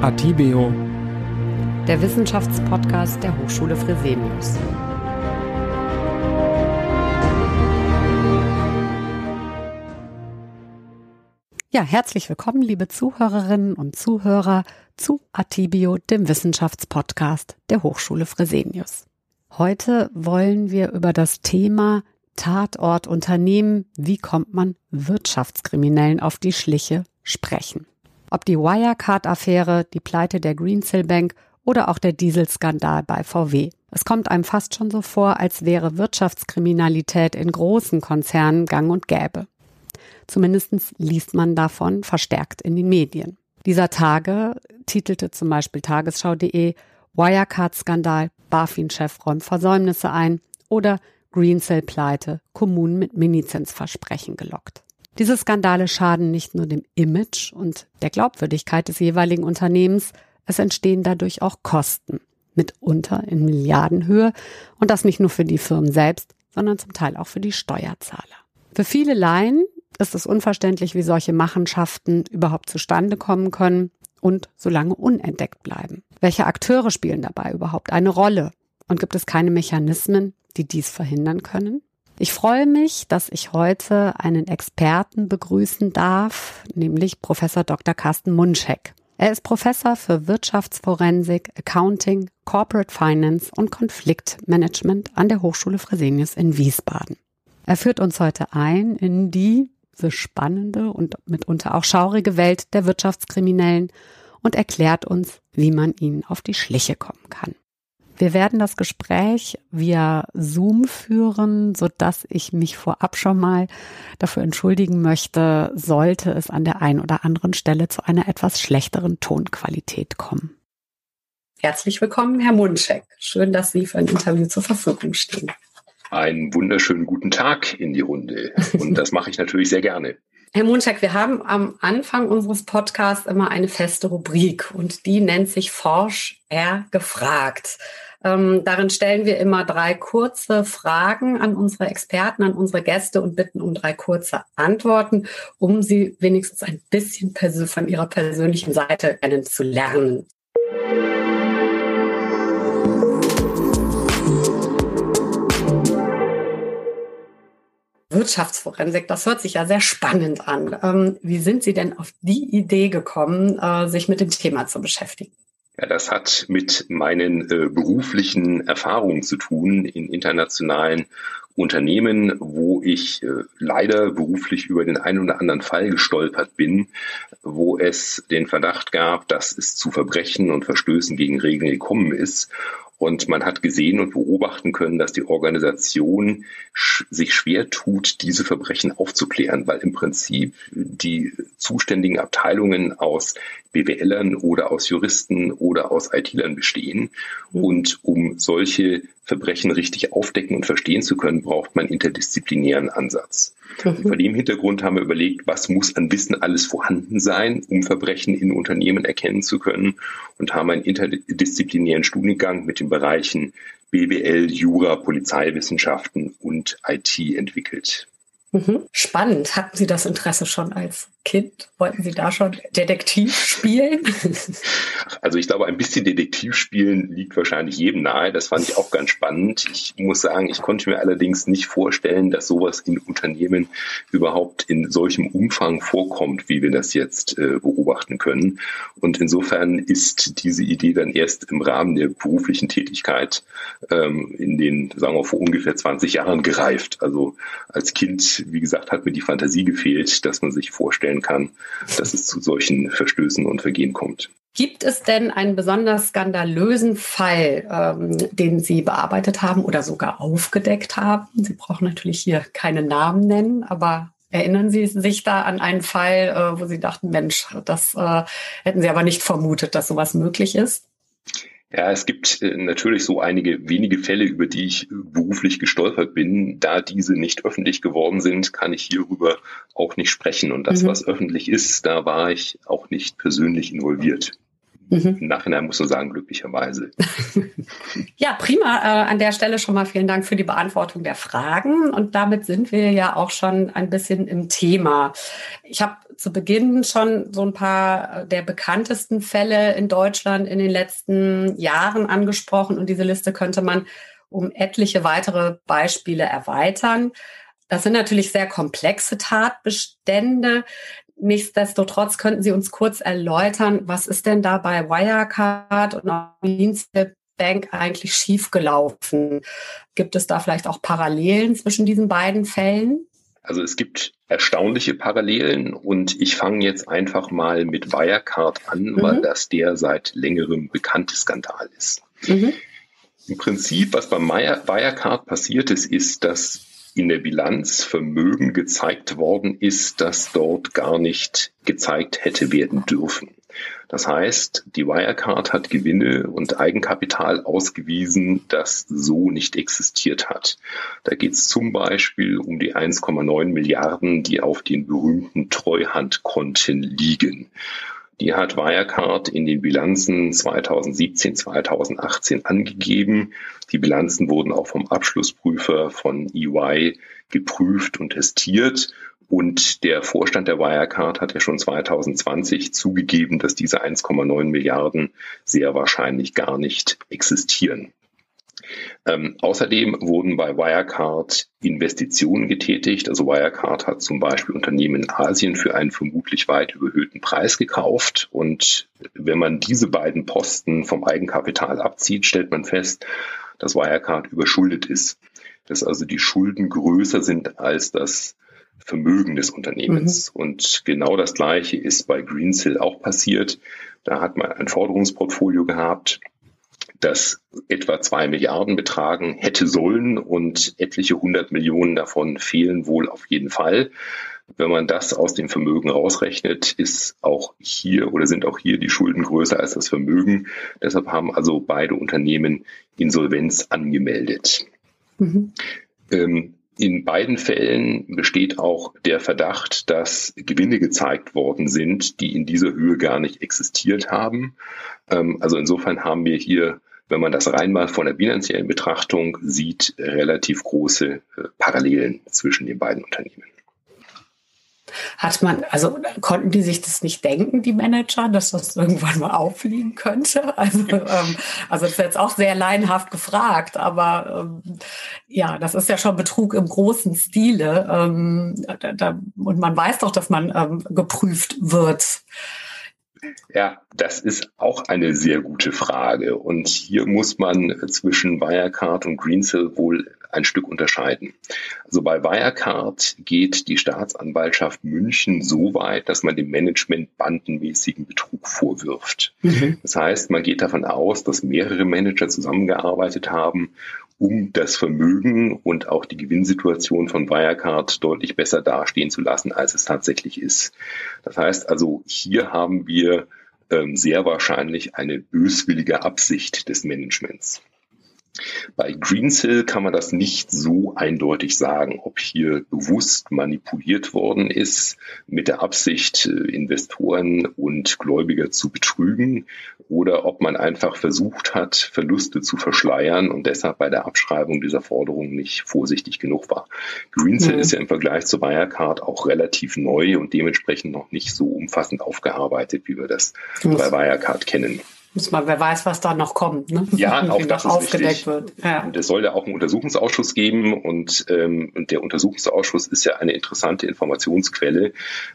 Atibeo, der Wissenschaftspodcast der Hochschule Fresenius. Ja, herzlich willkommen, liebe Zuhörerinnen und Zuhörer, zu Atibio, dem Wissenschaftspodcast der Hochschule Fresenius. Heute wollen wir über das Thema Tatort Unternehmen, wie kommt man Wirtschaftskriminellen auf die Schliche, sprechen. Ob die Wirecard-Affäre, die Pleite der Greensill Bank oder auch der Dieselskandal bei VW. Es kommt einem fast schon so vor, als wäre Wirtschaftskriminalität in großen Konzernen gang und gäbe. Zumindest liest man davon verstärkt in den Medien. Dieser Tage titelte zum Beispiel tagesschau.de Wirecard-Skandal, BaFin-Chef räumt Versäumnisse ein oder Greensill-Pleite, Kommunen mit Minizinsversprechen gelockt. Diese Skandale schaden nicht nur dem Image und der Glaubwürdigkeit des jeweiligen Unternehmens, es entstehen dadurch auch Kosten, mitunter in Milliardenhöhe und das nicht nur für die Firmen selbst, sondern zum Teil auch für die Steuerzahler. Für viele Laien ist es unverständlich, wie solche Machenschaften überhaupt zustande kommen können und so lange unentdeckt bleiben. Welche Akteure spielen dabei überhaupt eine Rolle? Und gibt es keine Mechanismen, die dies verhindern können? Ich freue mich, dass ich heute einen Experten begrüßen darf, nämlich Professor Dr. Carsten Munschek. Er ist Professor für Wirtschaftsforensik, Accounting, Corporate Finance und Konfliktmanagement an der Hochschule Fresenius in Wiesbaden. Er führt uns heute ein in die diese spannende und mitunter auch schaurige Welt der Wirtschaftskriminellen und erklärt uns, wie man ihnen auf die Schliche kommen kann. Wir werden das Gespräch via Zoom führen, so dass ich mich vorab schon mal dafür entschuldigen möchte, sollte es an der einen oder anderen Stelle zu einer etwas schlechteren Tonqualität kommen. Herzlich willkommen, Herr Munschek. Schön, dass Sie für ein Interview zur Verfügung stehen. Einen wunderschönen guten Tag in die Runde. Und das mache ich natürlich sehr gerne. Herr Munschek, wir haben am Anfang unseres Podcasts immer eine feste Rubrik und die nennt sich Forsch er gefragt. Ähm, darin stellen wir immer drei kurze Fragen an unsere Experten, an unsere Gäste und bitten um drei kurze Antworten, um sie wenigstens ein bisschen von ihrer persönlichen Seite kennenzulernen. Wirtschaftsforensik, das hört sich ja sehr spannend an. Ähm, wie sind Sie denn auf die Idee gekommen, äh, sich mit dem Thema zu beschäftigen? Ja, das hat mit meinen äh, beruflichen Erfahrungen zu tun in internationalen Unternehmen, wo ich äh, leider beruflich über den einen oder anderen Fall gestolpert bin, wo es den Verdacht gab, dass es zu Verbrechen und Verstößen gegen Regeln gekommen ist. Und man hat gesehen und beobachten können, dass die Organisation sch sich schwer tut, diese Verbrechen aufzuklären, weil im Prinzip die zuständigen Abteilungen aus BWLern oder aus Juristen oder aus IT-Lern bestehen. Und um solche Verbrechen richtig aufdecken und verstehen zu können, braucht man interdisziplinären Ansatz. Mhm. Vor dem Hintergrund haben wir überlegt, was muss an Wissen alles vorhanden sein, um Verbrechen in Unternehmen erkennen zu können und haben einen interdisziplinären Studiengang mit den Bereichen BWL, Jura, Polizeiwissenschaften und IT entwickelt. Mhm. Spannend. Hatten Sie das Interesse schon als Kind? Wollten Sie da schon Detektiv spielen? Also ich glaube, ein bisschen Detektiv spielen liegt wahrscheinlich jedem nahe. Das fand ich auch ganz spannend. Ich muss sagen, ich konnte mir allerdings nicht vorstellen, dass sowas in Unternehmen überhaupt in solchem Umfang vorkommt, wie wir das jetzt äh, beobachten können. Und insofern ist diese Idee dann erst im Rahmen der beruflichen Tätigkeit ähm, in den, sagen wir, vor ungefähr 20 Jahren gereift. Also als Kind, wie gesagt, hat mir die Fantasie gefehlt, dass man sich vorstellen vorstellen kann, dass es zu solchen Verstößen und Vergehen kommt. Gibt es denn einen besonders skandalösen Fall, ähm, den Sie bearbeitet haben oder sogar aufgedeckt haben? Sie brauchen natürlich hier keine Namen nennen, aber erinnern Sie sich da an einen Fall, äh, wo Sie dachten, Mensch, das äh, hätten Sie aber nicht vermutet, dass sowas möglich ist? Ja, es gibt äh, natürlich so einige wenige Fälle, über die ich beruflich gestolpert bin. Da diese nicht öffentlich geworden sind, kann ich hierüber auch nicht sprechen. Und das, mhm. was öffentlich ist, da war ich auch nicht persönlich involviert. Mhm. Im Nachhinein muss man sagen, glücklicherweise. ja, prima. Äh, an der Stelle schon mal vielen Dank für die Beantwortung der Fragen. Und damit sind wir ja auch schon ein bisschen im Thema. Ich habe zu Beginn schon so ein paar der bekanntesten Fälle in Deutschland in den letzten Jahren angesprochen. Und diese Liste könnte man um etliche weitere Beispiele erweitern. Das sind natürlich sehr komplexe Tatbestände. Nichtsdestotrotz könnten Sie uns kurz erläutern, was ist denn da bei Wirecard und Dienste Bank eigentlich schiefgelaufen? Gibt es da vielleicht auch Parallelen zwischen diesen beiden Fällen? Also es gibt erstaunliche Parallelen und ich fange jetzt einfach mal mit Wirecard an, mhm. weil das der seit längerem bekannte Skandal ist. Mhm. Im Prinzip, was bei Wirecard passiert ist, ist, dass in der Bilanz Vermögen gezeigt worden ist, das dort gar nicht gezeigt hätte werden dürfen. Das heißt, die Wirecard hat Gewinne und Eigenkapital ausgewiesen, das so nicht existiert hat. Da geht es zum Beispiel um die 1,9 Milliarden, die auf den berühmten Treuhandkonten liegen. Die hat Wirecard in den Bilanzen 2017, 2018 angegeben. Die Bilanzen wurden auch vom Abschlussprüfer von EY geprüft und testiert. Und der Vorstand der Wirecard hat ja schon 2020 zugegeben, dass diese 1,9 Milliarden sehr wahrscheinlich gar nicht existieren. Ähm, außerdem wurden bei Wirecard Investitionen getätigt. Also Wirecard hat zum Beispiel Unternehmen in Asien für einen vermutlich weit überhöhten Preis gekauft. Und wenn man diese beiden Posten vom Eigenkapital abzieht, stellt man fest, dass Wirecard überschuldet ist. Dass also die Schulden größer sind als das Vermögen des Unternehmens. Mhm. Und genau das Gleiche ist bei Greensill auch passiert. Da hat man ein Forderungsportfolio gehabt das etwa zwei Milliarden betragen hätte sollen und etliche hundert Millionen davon fehlen wohl auf jeden Fall. Wenn man das aus dem Vermögen rausrechnet, ist auch hier oder sind auch hier die Schulden größer als das Vermögen. Deshalb haben also beide Unternehmen Insolvenz angemeldet. Mhm. Ähm, in beiden Fällen besteht auch der Verdacht, dass Gewinne gezeigt worden sind, die in dieser Höhe gar nicht existiert haben. Ähm, also insofern haben wir hier wenn man das rein mal von der bilanziellen Betrachtung sieht, relativ große äh, Parallelen zwischen den beiden Unternehmen. Hat man, also konnten die sich das nicht denken, die Manager, dass das irgendwann mal auffliegen könnte? Also, ähm, also das ist jetzt auch sehr laienhaft gefragt, aber ähm, ja, das ist ja schon Betrug im großen Stile. Ähm, da, da, und man weiß doch, dass man ähm, geprüft wird. Ja, das ist auch eine sehr gute Frage. Und hier muss man zwischen Wirecard und Greensill wohl ein Stück unterscheiden. Also bei Wirecard geht die Staatsanwaltschaft München so weit, dass man dem Management bandenmäßigen Betrug vorwirft. Mhm. Das heißt, man geht davon aus, dass mehrere Manager zusammengearbeitet haben um das Vermögen und auch die Gewinnsituation von Wirecard deutlich besser dastehen zu lassen, als es tatsächlich ist. Das heißt also, hier haben wir ähm, sehr wahrscheinlich eine böswillige Absicht des Managements. Bei Greensill kann man das nicht so eindeutig sagen, ob hier bewusst manipuliert worden ist mit der Absicht, äh, Investoren und Gläubiger zu betrügen oder ob man einfach versucht hat, Verluste zu verschleiern und deshalb bei der Abschreibung dieser Forderung nicht vorsichtig genug war. Greensill mhm. ist ja im Vergleich zu Wirecard auch relativ neu und dementsprechend noch nicht so umfassend aufgearbeitet, wie wir das mhm. bei Wirecard kennen. Muss man, wer weiß, was da noch kommt. Ne? Ja, auch das ist aufgedeckt richtig. wird. Ja. Und es soll ja auch einen Untersuchungsausschuss geben und, ähm, und der Untersuchungsausschuss ist ja eine interessante Informationsquelle,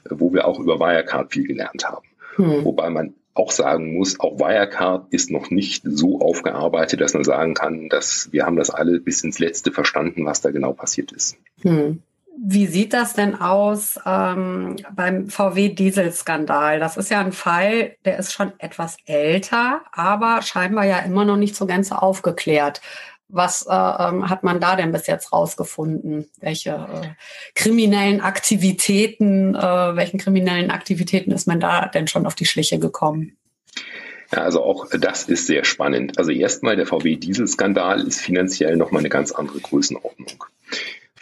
wo wir auch über Wirecard viel gelernt haben. Hm. Wobei man auch sagen muss, auch Wirecard ist noch nicht so aufgearbeitet, dass man sagen kann, dass wir haben das alle bis ins Letzte verstanden, was da genau passiert ist. Hm. Wie sieht das denn aus ähm, beim VW-Dieselskandal? Das ist ja ein Fall, der ist schon etwas älter, aber scheinbar ja immer noch nicht so ganz aufgeklärt. Was äh, ähm, hat man da denn bis jetzt rausgefunden? Welche äh, kriminellen Aktivitäten, äh, welchen kriminellen Aktivitäten ist man da denn schon auf die Schliche gekommen? Ja, also auch das ist sehr spannend. Also erstmal der VW-Dieselskandal ist finanziell nochmal eine ganz andere Größenordnung.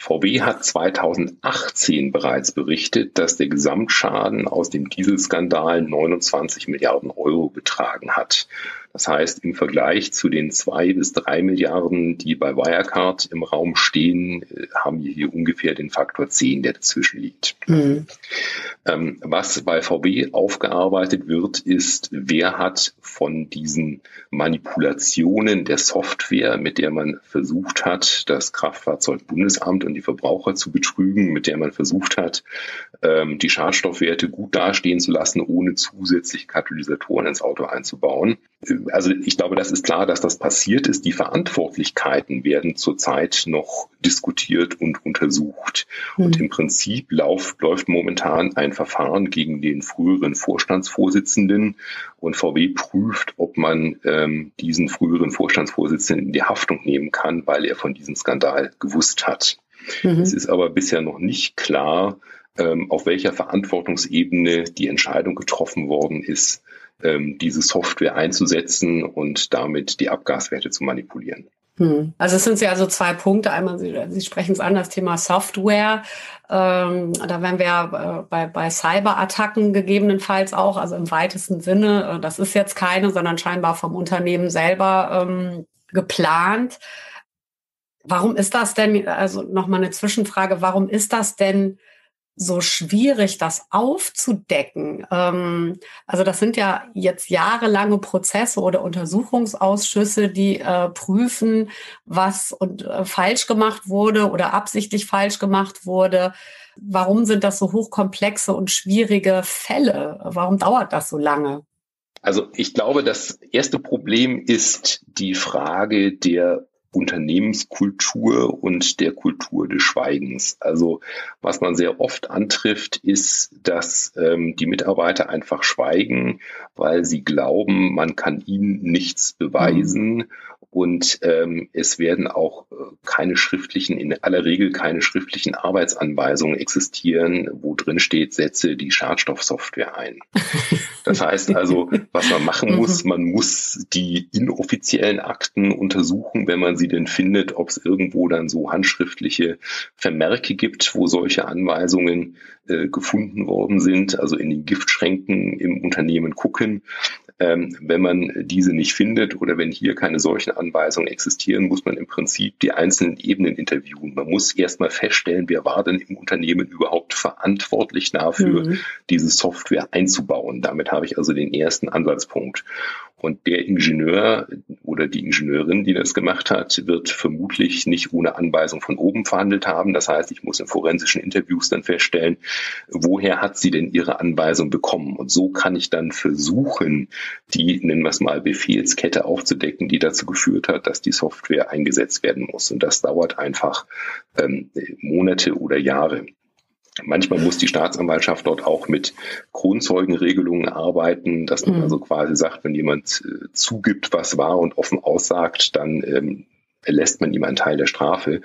VW hat 2018 bereits berichtet, dass der Gesamtschaden aus dem Dieselskandal 29 Milliarden Euro betragen hat. Das heißt, im Vergleich zu den zwei bis drei Milliarden, die bei Wirecard im Raum stehen, äh, haben wir hier ungefähr den Faktor 10, der dazwischen liegt. Mhm. Ähm, was bei VW aufgearbeitet wird, ist, wer hat von diesen Manipulationen der Software, mit der man versucht hat, das Kraftfahrzeugbundesamt und die Verbraucher zu betrügen, mit der man versucht hat, ähm, die Schadstoffwerte gut dastehen zu lassen, ohne zusätzliche Katalysatoren ins Auto einzubauen also ich glaube, das ist klar, dass das passiert ist. Die Verantwortlichkeiten werden zurzeit noch diskutiert und untersucht. Mhm. Und im Prinzip lauf, läuft momentan ein Verfahren gegen den früheren Vorstandsvorsitzenden und VW prüft, ob man ähm, diesen früheren Vorstandsvorsitzenden in die Haftung nehmen kann, weil er von diesem Skandal gewusst hat. Mhm. Es ist aber bisher noch nicht klar, ähm, auf welcher Verantwortungsebene die Entscheidung getroffen worden ist, ähm, diese Software einzusetzen und damit die Abgaswerte zu manipulieren. Hm. Also es sind ja also zwei Punkte. Einmal, Sie, Sie sprechen es an, das Thema Software. Ähm, da wären wir äh, bei, bei Cyberattacken gegebenenfalls auch, also im weitesten Sinne. Äh, das ist jetzt keine, sondern scheinbar vom Unternehmen selber ähm, geplant. Warum ist das denn, also nochmal eine Zwischenfrage, warum ist das denn so schwierig, das aufzudecken. Ähm, also das sind ja jetzt jahrelange Prozesse oder Untersuchungsausschüsse, die äh, prüfen, was und, äh, falsch gemacht wurde oder absichtlich falsch gemacht wurde. Warum sind das so hochkomplexe und schwierige Fälle? Warum dauert das so lange? Also ich glaube, das erste Problem ist die Frage der Unternehmenskultur und der Kultur des Schweigens. Also was man sehr oft antrifft, ist, dass ähm, die Mitarbeiter einfach schweigen, weil sie glauben, man kann ihnen nichts beweisen mhm. Und ähm, es werden auch äh, keine schriftlichen, in aller Regel keine schriftlichen Arbeitsanweisungen existieren, wo drin steht, setze die Schadstoffsoftware ein. Das heißt also, was man machen muss, mhm. man muss die inoffiziellen Akten untersuchen, wenn man sie denn findet, ob es irgendwo dann so handschriftliche Vermerke gibt, wo solche Anweisungen äh, gefunden worden sind, also in den Giftschränken im Unternehmen gucken. Ähm, wenn man diese nicht findet oder wenn hier keine solchen Anweisungen existieren, muss man im Prinzip die einzelnen Ebenen interviewen. Man muss erstmal feststellen, wer war denn im Unternehmen überhaupt verantwortlich dafür, mhm. diese Software einzubauen. Damit habe ich also den ersten Ansatzpunkt. Und der Ingenieur oder die Ingenieurin, die das gemacht hat, wird vermutlich nicht ohne Anweisung von oben verhandelt haben. Das heißt, ich muss in forensischen Interviews dann feststellen, woher hat sie denn ihre Anweisung bekommen? Und so kann ich dann versuchen, die, nennen wir es mal, Befehlskette aufzudecken, die dazu geführt hat, dass die Software eingesetzt werden muss. Und das dauert einfach ähm, Monate oder Jahre. Manchmal muss die Staatsanwaltschaft dort auch mit Kronzeugenregelungen arbeiten, dass man mhm. also quasi sagt, wenn jemand äh, zugibt, was war und offen aussagt, dann ähm, lässt man ihm einen Teil der Strafe,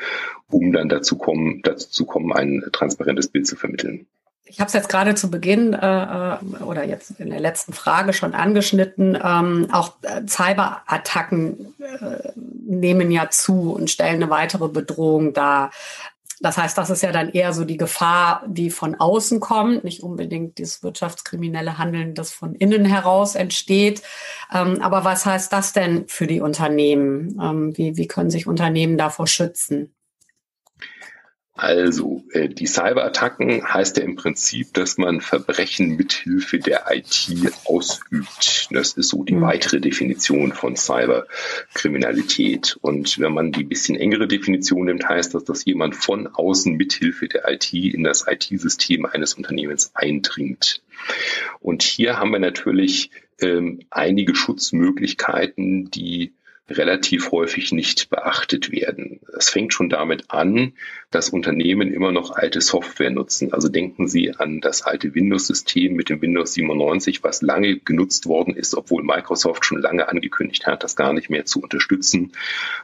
um dann dazu, kommen, dazu zu kommen, ein transparentes Bild zu vermitteln. Ich habe es jetzt gerade zu Beginn äh, äh, oder jetzt in der letzten Frage schon angeschnitten. Ähm, auch äh, Cyberattacken äh, nehmen ja zu und stellen eine weitere Bedrohung dar. Das heißt, das ist ja dann eher so die Gefahr, die von außen kommt, nicht unbedingt das wirtschaftskriminelle Handeln, das von innen heraus entsteht. Ähm, aber was heißt das denn für die Unternehmen? Ähm, wie, wie können sich Unternehmen davor schützen? Also, äh, die Cyberattacken heißt ja im Prinzip, dass man Verbrechen mithilfe der IT ausübt. Das ist so die mhm. weitere Definition von Cyberkriminalität. Und wenn man die bisschen engere Definition nimmt, heißt das, dass jemand von außen mithilfe der IT in das IT-System eines Unternehmens eindringt. Und hier haben wir natürlich ähm, einige Schutzmöglichkeiten, die relativ häufig nicht beachtet werden. Es fängt schon damit an, dass Unternehmen immer noch alte Software nutzen. Also denken Sie an das alte Windows-System mit dem Windows 97, was lange genutzt worden ist, obwohl Microsoft schon lange angekündigt hat, das gar nicht mehr zu unterstützen,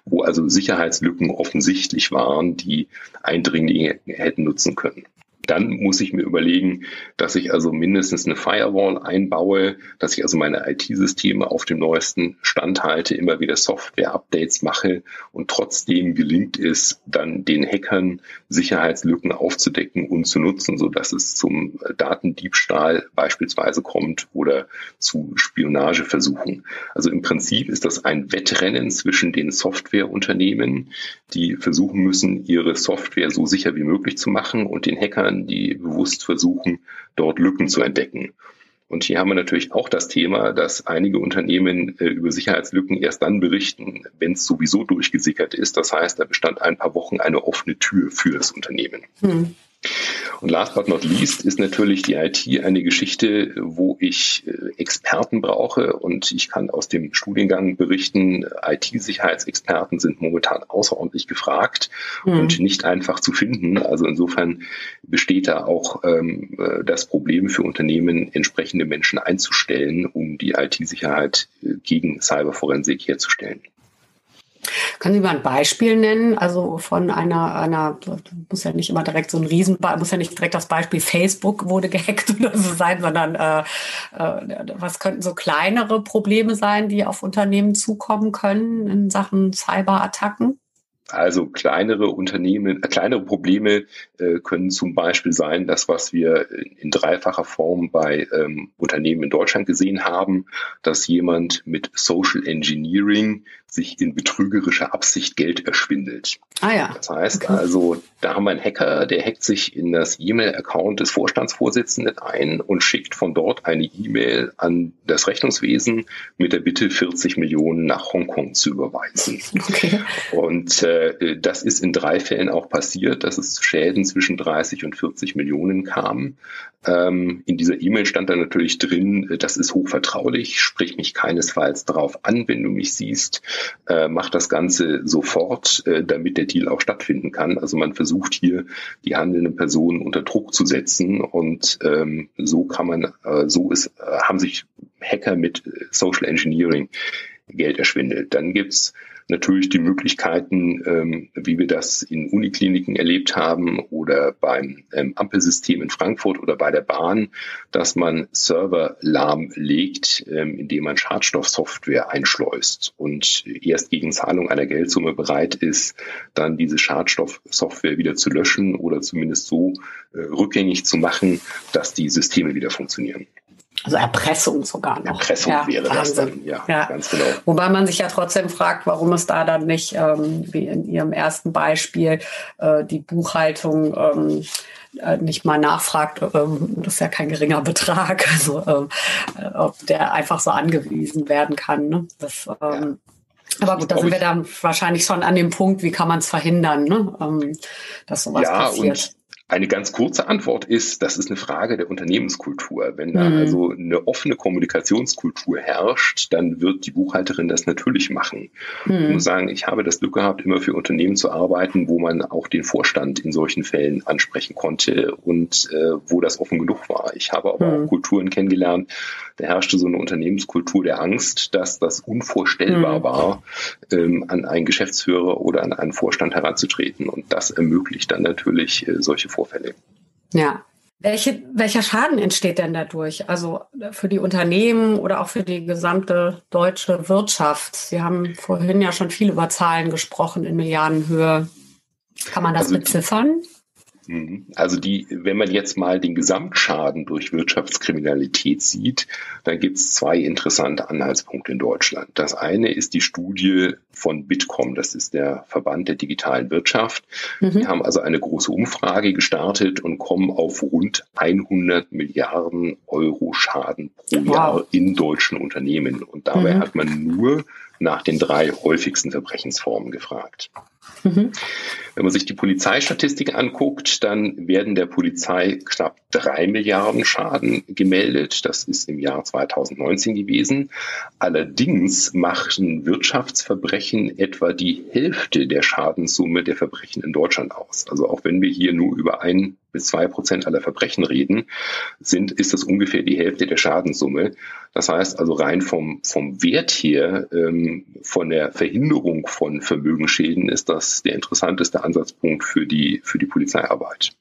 wo also Sicherheitslücken offensichtlich waren, die Eindringlinge hätten nutzen können. Dann muss ich mir überlegen, dass ich also mindestens eine Firewall einbaue, dass ich also meine IT-Systeme auf dem neuesten Stand halte, immer wieder Software-Updates mache und trotzdem gelingt es dann den Hackern Sicherheitslücken aufzudecken und zu nutzen, so dass es zum Datendiebstahl beispielsweise kommt oder zu Spionageversuchen. Also im Prinzip ist das ein Wettrennen zwischen den Softwareunternehmen, die versuchen müssen, ihre Software so sicher wie möglich zu machen und den Hackern Entwicklern, die bewusst versuchen, dort Lücken zu entdecken. Und hier haben wir natürlich auch das Thema, dass einige Unternehmen äh, über Sicherheitslücken erst dann berichten, wenn es sowieso durchgesickert ist. Das heißt, da bestand ein paar Wochen eine offene Tür für das Unternehmen. Hm. Und last but not least ist natürlich die IT eine Geschichte, wo ich äh, Experten brauche und ich kann aus dem Studiengang berichten, IT-Sicherheitsexperten sind momentan außerordentlich gefragt mhm. und nicht einfach zu finden. Also insofern besteht da auch ähm, äh, das Problem für Unternehmen, entsprechende Menschen einzustellen, um die IT-Sicherheit äh, gegen Cyberforensik herzustellen. Können Sie mal ein Beispiel nennen? Also von einer, einer, muss ja nicht immer direkt so ein Riesen, muss ja nicht direkt das Beispiel Facebook wurde gehackt oder so sein, sondern äh, äh, was könnten so kleinere Probleme sein, die auf Unternehmen zukommen können in Sachen Cyberattacken? Also kleinere Unternehmen, äh, kleinere Probleme äh, können zum Beispiel sein, das, was wir in dreifacher Form bei ähm, Unternehmen in Deutschland gesehen haben, dass jemand mit Social Engineering sich in betrügerischer Absicht Geld erschwindelt. Ah ja. Das heißt okay. also, da haben wir einen Hacker, der hackt sich in das E-Mail-Account des Vorstandsvorsitzenden ein und schickt von dort eine E-Mail an das Rechnungswesen mit der Bitte, 40 Millionen nach Hongkong zu überweisen. Okay. Und äh, das ist in drei Fällen auch passiert, dass es zu Schäden zwischen 30 und 40 Millionen kam. Ähm, in dieser E-Mail stand dann natürlich drin, äh, das ist hochvertraulich, sprich mich keinesfalls darauf an, wenn du mich siehst, äh, mach das Ganze sofort, äh, damit der Deal auch stattfinden kann. Also man versucht hier die handelnden Personen unter Druck zu setzen und ähm, so kann man, äh, so ist, äh, haben sich Hacker mit Social Engineering Geld erschwindelt. Dann gibt's natürlich die Möglichkeiten, ähm, wie wir das in Unikliniken erlebt haben oder beim ähm, Ampelsystem in Frankfurt oder bei der Bahn, dass man Server lahmlegt, ähm, indem man Schadstoffsoftware einschleust und erst gegen Zahlung einer Geldsumme bereit ist, dann diese Schadstoffsoftware wieder zu löschen oder zumindest so äh, rückgängig zu machen, dass die Systeme wieder funktionieren. Also Erpressung sogar noch. Erpressung ja, wäre Wahnsinn. das dann, ja, ja, ganz genau. Wobei man sich ja trotzdem fragt, warum es da dann nicht, ähm, wie in Ihrem ersten Beispiel, äh, die Buchhaltung ähm, äh, nicht mal nachfragt, ähm, das ist ja kein geringer Betrag, also ähm, äh, ob der einfach so angewiesen werden kann. Ne? Das, ähm, ja. Aber gut, da sind wir dann wahrscheinlich schon an dem Punkt, wie kann man es verhindern, ne? ähm, dass sowas ja, passiert. Eine ganz kurze Antwort ist, das ist eine Frage der Unternehmenskultur. Wenn da mhm. also eine offene Kommunikationskultur herrscht, dann wird die Buchhalterin das natürlich machen. Mhm. Ich muss sagen, ich habe das Glück gehabt, immer für Unternehmen zu arbeiten, wo man auch den Vorstand in solchen Fällen ansprechen konnte und äh, wo das offen genug war. Ich habe aber mhm. auch Kulturen kennengelernt, da herrschte so eine Unternehmenskultur der Angst, dass das unvorstellbar mhm. war, ähm, an einen Geschäftsführer oder an einen Vorstand heranzutreten. Und das ermöglicht dann natürlich äh, solche Vorfälle. Ja. Welche, welcher Schaden entsteht denn dadurch? Also für die Unternehmen oder auch für die gesamte deutsche Wirtschaft? Sie haben vorhin ja schon viel über Zahlen gesprochen in Milliardenhöhe. Kann man das also, beziffern? Mhm. Also die, wenn man jetzt mal den Gesamtschaden durch Wirtschaftskriminalität sieht, dann gibt es zwei interessante Anhaltspunkte in Deutschland. Das eine ist die Studie von Bitkom, das ist der Verband der digitalen Wirtschaft. Mhm. Die haben also eine große Umfrage gestartet und kommen auf rund 100 Milliarden Euro Schaden pro wow. Jahr in deutschen Unternehmen. Und dabei mhm. hat man nur nach den drei häufigsten Verbrechensformen gefragt. Mhm. Wenn man sich die Polizeistatistiken anguckt, dann werden der Polizei knapp drei Milliarden Schaden gemeldet. Das ist im Jahr 2019 gewesen. Allerdings machten Wirtschaftsverbrechen etwa die Hälfte der Schadenssumme der Verbrechen in Deutschland aus. Also auch wenn wir hier nur über ein bis zwei Prozent aller Verbrechen reden, sind, ist das ungefähr die Hälfte der Schadenssumme. Das heißt also rein vom, vom Wert her, ähm, von der Verhinderung von Vermögensschäden ist das der interessanteste Ansatzpunkt für die, für die Polizeiarbeit.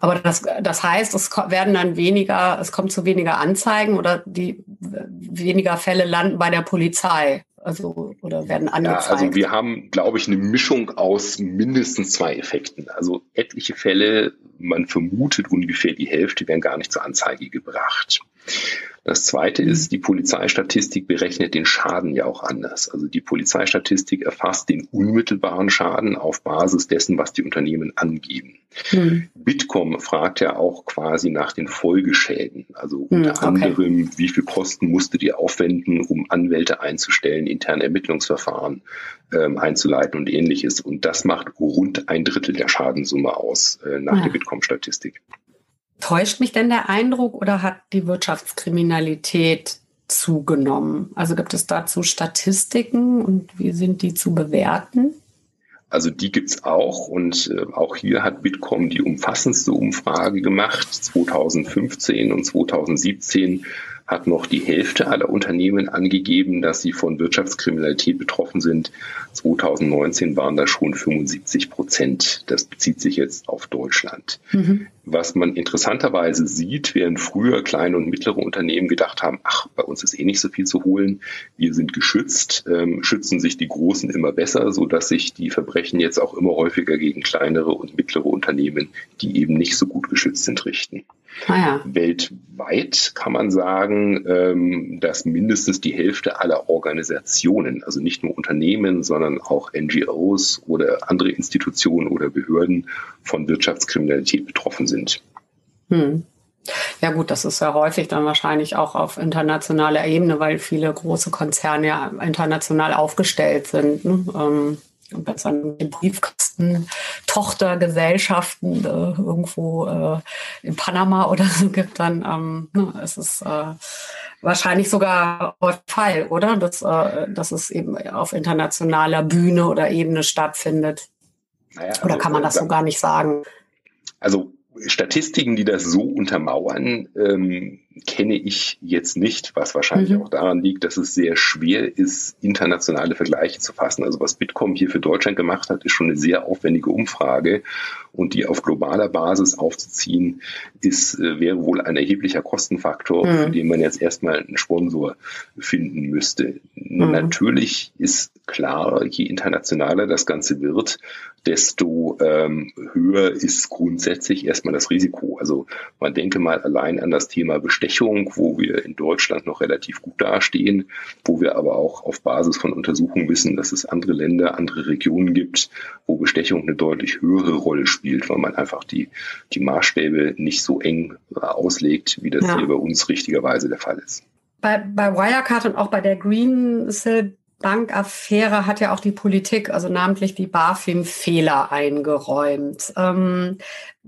Aber das, das heißt, es werden dann weniger, es kommt zu weniger Anzeigen oder die weniger Fälle landen bei der Polizei. Also oder werden angezeigt. Ja, also wir haben, glaube ich, eine Mischung aus mindestens zwei Effekten. Also etliche Fälle, man vermutet ungefähr die Hälfte, werden gar nicht zur Anzeige gebracht. Das zweite ist, mhm. die Polizeistatistik berechnet den Schaden ja auch anders. Also die Polizeistatistik erfasst den unmittelbaren Schaden auf Basis dessen, was die Unternehmen angeben. Mhm. Bitkom fragt ja auch quasi nach den Folgeschäden. Also mhm, unter okay. anderem, wie viel Kosten musstet ihr aufwenden, um Anwälte einzustellen, interne Ermittlungsverfahren ähm, einzuleiten und ähnliches. Und das macht rund ein Drittel der Schadensumme aus äh, nach ja. der Bitkom-Statistik. Täuscht mich denn der Eindruck oder hat die Wirtschaftskriminalität zugenommen? Also gibt es dazu Statistiken und wie sind die zu bewerten? Also die gibt's auch und äh, auch hier hat Bitkom die umfassendste Umfrage gemacht. 2015 und 2017 hat noch die Hälfte aller Unternehmen angegeben, dass sie von Wirtschaftskriminalität betroffen sind. 2019 waren das schon 75 Prozent. Das bezieht sich jetzt auf Deutschland. Mhm. Was man interessanterweise sieht, während früher kleine und mittlere Unternehmen gedacht haben, ach, bei uns ist eh nicht so viel zu holen, wir sind geschützt, ähm, schützen sich die Großen immer besser, so dass sich die Verbrechen jetzt auch immer häufiger gegen kleinere und mittlere Unternehmen, die eben nicht so gut geschützt sind, richten. Ah ja. Weltweit kann man sagen, ähm, dass mindestens die Hälfte aller Organisationen, also nicht nur Unternehmen, sondern auch NGOs oder andere Institutionen oder Behörden von Wirtschaftskriminalität betroffen sind. Hm. Ja gut, das ist ja häufig dann wahrscheinlich auch auf internationaler Ebene, weil viele große Konzerne ja international aufgestellt sind. Ne? Ähm, und wenn es dann den Briefkasten Tochtergesellschaften äh, irgendwo äh, in Panama oder so gibt, dann ähm, ne, ist es äh, wahrscheinlich sogar Fall, oder? Dass, äh, dass es eben auf internationaler Bühne oder Ebene stattfindet. Naja, also, oder kann man das so gar nicht sagen? Also Statistiken, die das so untermauern, ähm, kenne ich jetzt nicht, was wahrscheinlich mhm. auch daran liegt, dass es sehr schwer ist, internationale Vergleiche zu fassen. Also was Bitkom hier für Deutschland gemacht hat, ist schon eine sehr aufwendige Umfrage und die auf globaler Basis aufzuziehen, ist, äh, wäre wohl ein erheblicher Kostenfaktor, mhm. für den man jetzt erstmal einen Sponsor finden müsste. Mhm. Natürlich ist klar, je internationaler das Ganze wird, desto ähm, höher ist grundsätzlich erstmal das Risiko. Also man denke mal allein an das Thema Bestechung, wo wir in Deutschland noch relativ gut dastehen, wo wir aber auch auf Basis von Untersuchungen wissen, dass es andere Länder, andere Regionen gibt, wo Bestechung eine deutlich höhere Rolle spielt, weil man einfach die, die Maßstäbe nicht so eng auslegt, wie das ja. hier bei uns richtigerweise der Fall ist. Bei, bei Wirecard und auch bei der Green Sill Bankaffäre hat ja auch die Politik, also namentlich die BaFin, Fehler eingeräumt. Ähm,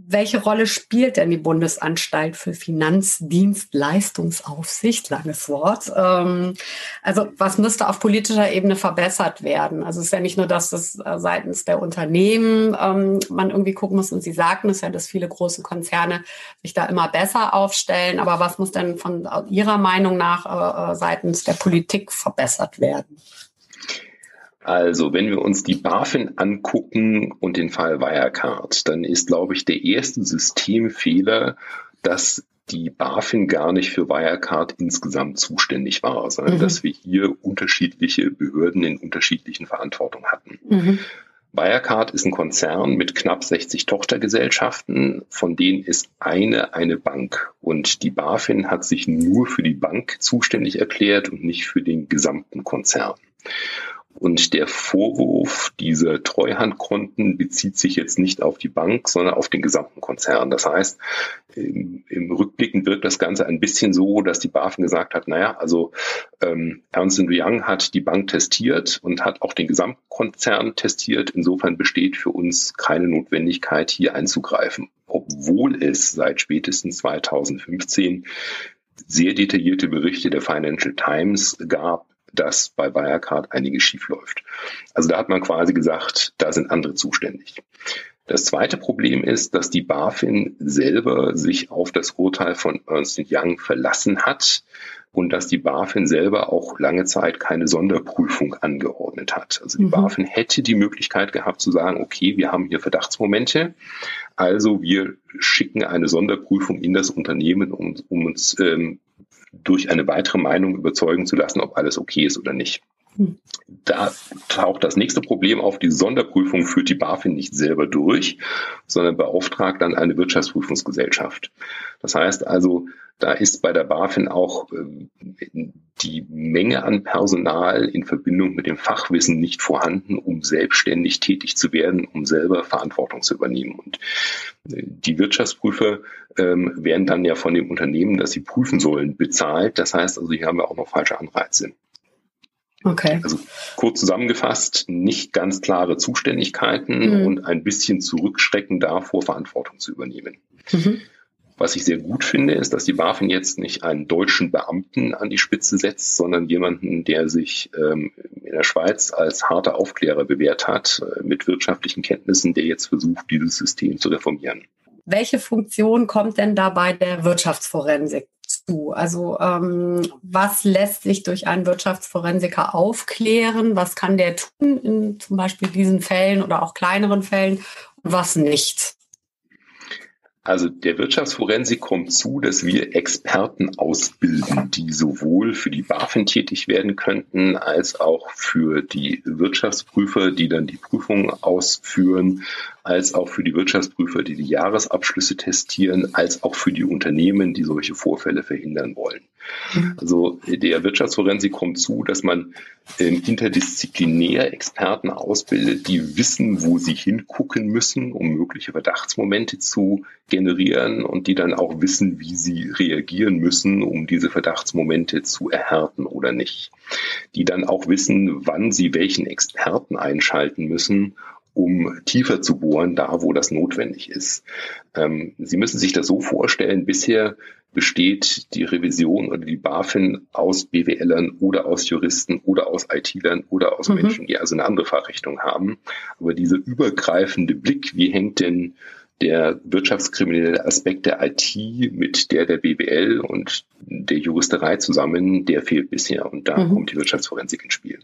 welche Rolle spielt denn die Bundesanstalt für Finanzdienstleistungsaufsicht? Langes Wort. Ähm, also was müsste auf politischer Ebene verbessert werden? Also es ist ja nicht nur, dass das äh, seitens der Unternehmen ähm, man irgendwie gucken muss. Und Sie sagten es ja, dass viele große Konzerne sich da immer besser aufstellen. Aber was muss denn von Ihrer Meinung nach äh, äh seitens der Politik verbessert werden? Also, wenn wir uns die BaFin angucken und den Fall Wirecard, dann ist, glaube ich, der erste Systemfehler, dass die BaFin gar nicht für Wirecard insgesamt zuständig war, sondern mhm. dass wir hier unterschiedliche Behörden in unterschiedlichen Verantwortung hatten. Mhm. Wirecard ist ein Konzern mit knapp 60 Tochtergesellschaften, von denen ist eine eine Bank. Und die BaFin hat sich nur für die Bank zuständig erklärt und nicht für den gesamten Konzern. Und der Vorwurf dieser Treuhandkonten bezieht sich jetzt nicht auf die Bank, sondern auf den gesamten Konzern. Das heißt, im, im Rückblicken wirkt das Ganze ein bisschen so, dass die BaFin gesagt hat, naja, also ähm, Ernst Young hat die Bank testiert und hat auch den Gesamtkonzern testiert. Insofern besteht für uns keine Notwendigkeit, hier einzugreifen, obwohl es seit spätestens 2015 sehr detaillierte Berichte der Financial Times gab, dass bei Wirecard einiges schief läuft. Also da hat man quasi gesagt, da sind andere zuständig. Das zweite Problem ist, dass die BaFin selber sich auf das Urteil von Ernst Young verlassen hat, und dass die BaFin selber auch lange Zeit keine Sonderprüfung angeordnet hat. Also die mhm. BaFin hätte die Möglichkeit gehabt zu sagen, okay, wir haben hier Verdachtsmomente, also wir schicken eine Sonderprüfung in das Unternehmen, um, um uns ähm, durch eine weitere Meinung überzeugen zu lassen, ob alles okay ist oder nicht. Da taucht das nächste Problem auf. Die Sonderprüfung führt die BaFin nicht selber durch, sondern beauftragt dann eine Wirtschaftsprüfungsgesellschaft. Das heißt also, da ist bei der BaFin auch äh, die Menge an Personal in Verbindung mit dem Fachwissen nicht vorhanden, um selbstständig tätig zu werden, um selber Verantwortung zu übernehmen. Und äh, die Wirtschaftsprüfer ähm, werden dann ja von dem Unternehmen, das sie prüfen sollen, bezahlt. Das heißt also, hier haben wir auch noch falsche Anreize. Okay. Also kurz zusammengefasst, nicht ganz klare Zuständigkeiten mhm. und ein bisschen zurückschrecken davor, Verantwortung zu übernehmen. Mhm. Was ich sehr gut finde, ist, dass die BaFin jetzt nicht einen deutschen Beamten an die Spitze setzt, sondern jemanden, der sich ähm, in der Schweiz als harter Aufklärer bewährt hat, äh, mit wirtschaftlichen Kenntnissen, der jetzt versucht, dieses System zu reformieren. Welche Funktion kommt denn da bei der Wirtschaftsforensik zu? Also ähm, was lässt sich durch einen Wirtschaftsforensiker aufklären? Was kann der tun in zum Beispiel diesen Fällen oder auch kleineren Fällen und was nicht? Also der Wirtschaftsforensik kommt zu, dass wir Experten ausbilden, die sowohl für die BaFin tätig werden könnten, als auch für die Wirtschaftsprüfer, die dann die Prüfung ausführen, als auch für die Wirtschaftsprüfer, die die Jahresabschlüsse testieren, als auch für die Unternehmen, die solche Vorfälle verhindern wollen. Also der Wirtschaftsforensik kommt zu, dass man ähm, interdisziplinär Experten ausbildet, die wissen, wo sie hingucken müssen, um mögliche Verdachtsmomente zu generieren und die dann auch wissen, wie sie reagieren müssen, um diese Verdachtsmomente zu erhärten oder nicht. Die dann auch wissen, wann sie welchen Experten einschalten müssen, um tiefer zu bohren, da wo das notwendig ist. Ähm, Sie müssen sich das so vorstellen, bisher besteht die Revision oder die BaFin aus BWLern oder aus Juristen oder aus IT-Lern oder aus mhm. Menschen, die also eine andere Fachrichtung haben. Aber dieser übergreifende Blick, wie hängt denn der wirtschaftskriminelle Aspekt der IT mit der der BWL und der Juristerei zusammen, der fehlt bisher. Und da mhm. kommt die Wirtschaftsforensik ins Spiel.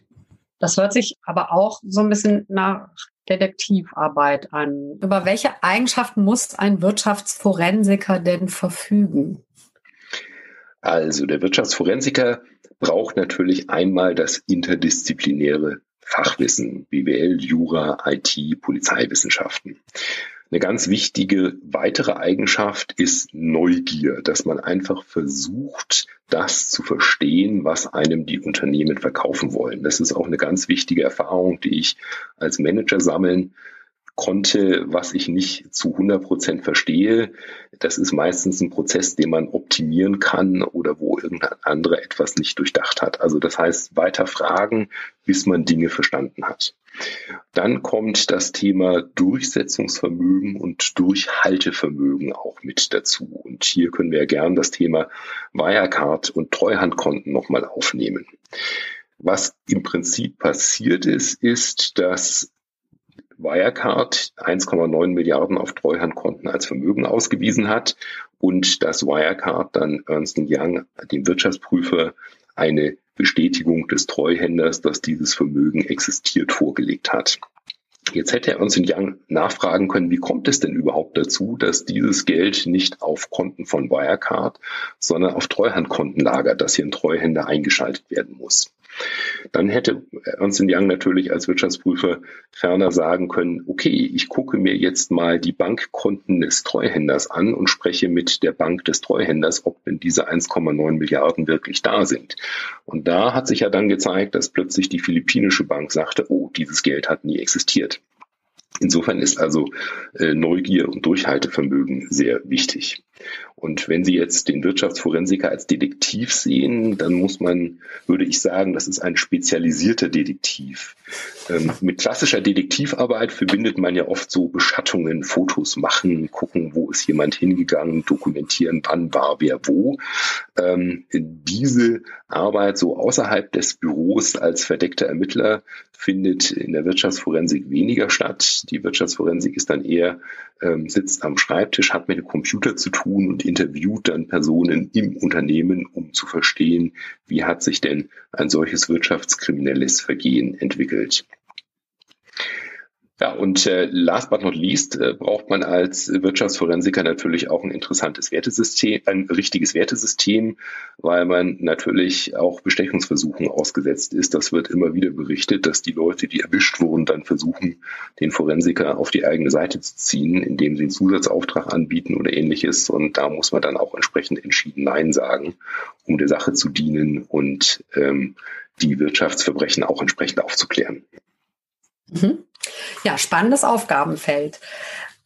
Das hört sich aber auch so ein bisschen nach Detektivarbeit an. Über welche Eigenschaften muss ein Wirtschaftsforensiker denn verfügen? Also der Wirtschaftsforensiker braucht natürlich einmal das interdisziplinäre Fachwissen, BWL, Jura, IT, Polizeiwissenschaften. Eine ganz wichtige weitere Eigenschaft ist Neugier, dass man einfach versucht, das zu verstehen, was einem die Unternehmen verkaufen wollen. Das ist auch eine ganz wichtige Erfahrung, die ich als Manager sammeln konnte, was ich nicht zu 100 Prozent verstehe. Das ist meistens ein Prozess, den man optimieren kann oder wo irgendein anderer etwas nicht durchdacht hat. Also das heißt, weiter fragen, bis man Dinge verstanden hat. Dann kommt das Thema Durchsetzungsvermögen und Durchhaltevermögen auch mit dazu. Und hier können wir gern das Thema Wirecard und Treuhandkonten nochmal aufnehmen. Was im Prinzip passiert ist, ist, dass Wirecard 1,9 Milliarden auf Treuhandkonten als Vermögen ausgewiesen hat und dass Wirecard dann Ernst Young, dem Wirtschaftsprüfer, eine Bestätigung des Treuhänders, dass dieses Vermögen existiert, vorgelegt hat. Jetzt hätte er uns in Young nachfragen können, wie kommt es denn überhaupt dazu, dass dieses Geld nicht auf Konten von Wirecard, sondern auf Treuhandkonten lagert, dass hier ein Treuhänder eingeschaltet werden muss. Dann hätte Ernst Young natürlich als Wirtschaftsprüfer ferner sagen können, okay, ich gucke mir jetzt mal die Bankkonten des Treuhänders an und spreche mit der Bank des Treuhänders, ob denn diese 1,9 Milliarden wirklich da sind. Und da hat sich ja dann gezeigt, dass plötzlich die philippinische Bank sagte, oh, dieses Geld hat nie existiert. Insofern ist also äh, Neugier und Durchhaltevermögen sehr wichtig. Und wenn Sie jetzt den Wirtschaftsforensiker als Detektiv sehen, dann muss man, würde ich sagen, das ist ein spezialisierter Detektiv. Ähm, mit klassischer Detektivarbeit verbindet man ja oft so Beschattungen, Fotos machen, gucken, wo ist jemand hingegangen, dokumentieren, wann war wer wo. Ähm, diese Arbeit so außerhalb des Büros als verdeckter Ermittler findet in der Wirtschaftsforensik weniger statt. Die Wirtschaftsforensik ist dann eher, ähm, sitzt am Schreibtisch, hat mit dem Computer zu tun und interviewt dann Personen im Unternehmen, um zu verstehen, wie hat sich denn ein solches wirtschaftskriminelles Vergehen entwickelt. Ja, und äh, last but not least äh, braucht man als Wirtschaftsforensiker natürlich auch ein interessantes Wertesystem, ein richtiges Wertesystem, weil man natürlich auch Bestechungsversuchen ausgesetzt ist. Das wird immer wieder berichtet, dass die Leute, die erwischt wurden, dann versuchen, den Forensiker auf die eigene Seite zu ziehen, indem sie einen Zusatzauftrag anbieten oder ähnliches. Und da muss man dann auch entsprechend entschieden Nein sagen, um der Sache zu dienen und ähm, die Wirtschaftsverbrechen auch entsprechend aufzuklären. Mhm. Ja, spannendes Aufgabenfeld.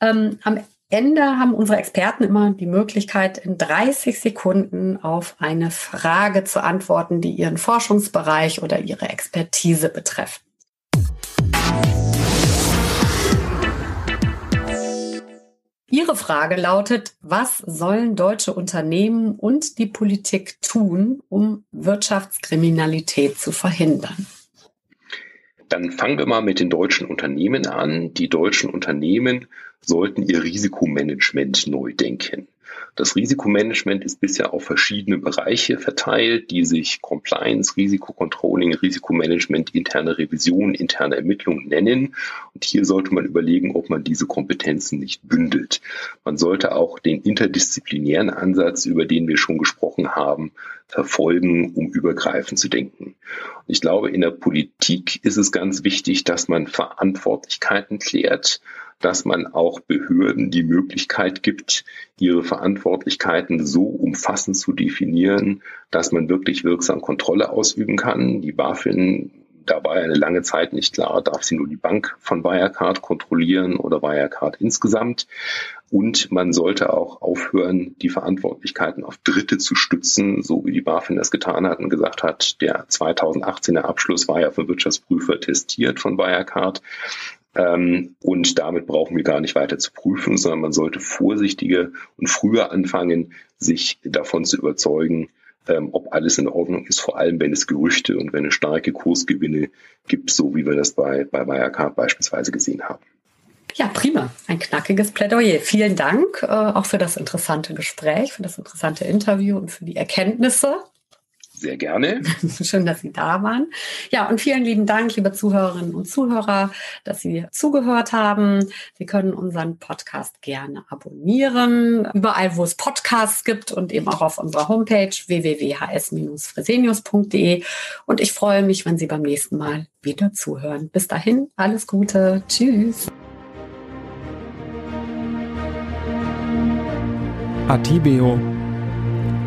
Ähm, am Ende haben unsere Experten immer die Möglichkeit, in 30 Sekunden auf eine Frage zu antworten, die ihren Forschungsbereich oder ihre Expertise betrifft. Ihre Frage lautet, was sollen deutsche Unternehmen und die Politik tun, um Wirtschaftskriminalität zu verhindern? Dann fangen wir mal mit den deutschen Unternehmen an. Die deutschen Unternehmen sollten ihr Risikomanagement neu denken. Das Risikomanagement ist bisher auf verschiedene Bereiche verteilt, die sich Compliance, Risikocontrolling, Risikomanagement, interne Revision, interne Ermittlung nennen. Und hier sollte man überlegen, ob man diese Kompetenzen nicht bündelt. Man sollte auch den interdisziplinären Ansatz, über den wir schon gesprochen haben, verfolgen, um übergreifend zu denken. Und ich glaube, in der Politik ist es ganz wichtig, dass man Verantwortlichkeiten klärt dass man auch Behörden die Möglichkeit gibt, ihre Verantwortlichkeiten so umfassend zu definieren, dass man wirklich wirksam Kontrolle ausüben kann. Die BaFin da war ja eine lange Zeit nicht klar, darf sie nur die Bank von Wirecard kontrollieren oder Wirecard insgesamt. Und man sollte auch aufhören, die Verantwortlichkeiten auf Dritte zu stützen, so wie die BaFin das getan hat und gesagt hat, der 2018er Abschluss war ja für Wirtschaftsprüfer testiert von Wirecard. Ähm, und damit brauchen wir gar nicht weiter zu prüfen, sondern man sollte vorsichtiger und früher anfangen, sich davon zu überzeugen, ähm, ob alles in Ordnung ist, vor allem wenn es Gerüchte und wenn es starke Kursgewinne gibt, so wie wir das bei, bei Wirecard beispielsweise gesehen haben. Ja, prima. Ein knackiges Plädoyer. Vielen Dank äh, auch für das interessante Gespräch, für das interessante Interview und für die Erkenntnisse. Sehr gerne. Schön, dass Sie da waren. Ja, und vielen lieben Dank, liebe Zuhörerinnen und Zuhörer, dass Sie zugehört haben. Sie können unseren Podcast gerne abonnieren, überall, wo es Podcasts gibt und eben auch auf unserer Homepage www.hs-fresenius.de. Und ich freue mich, wenn Sie beim nächsten Mal wieder zuhören. Bis dahin, alles Gute. Tschüss. Atibeo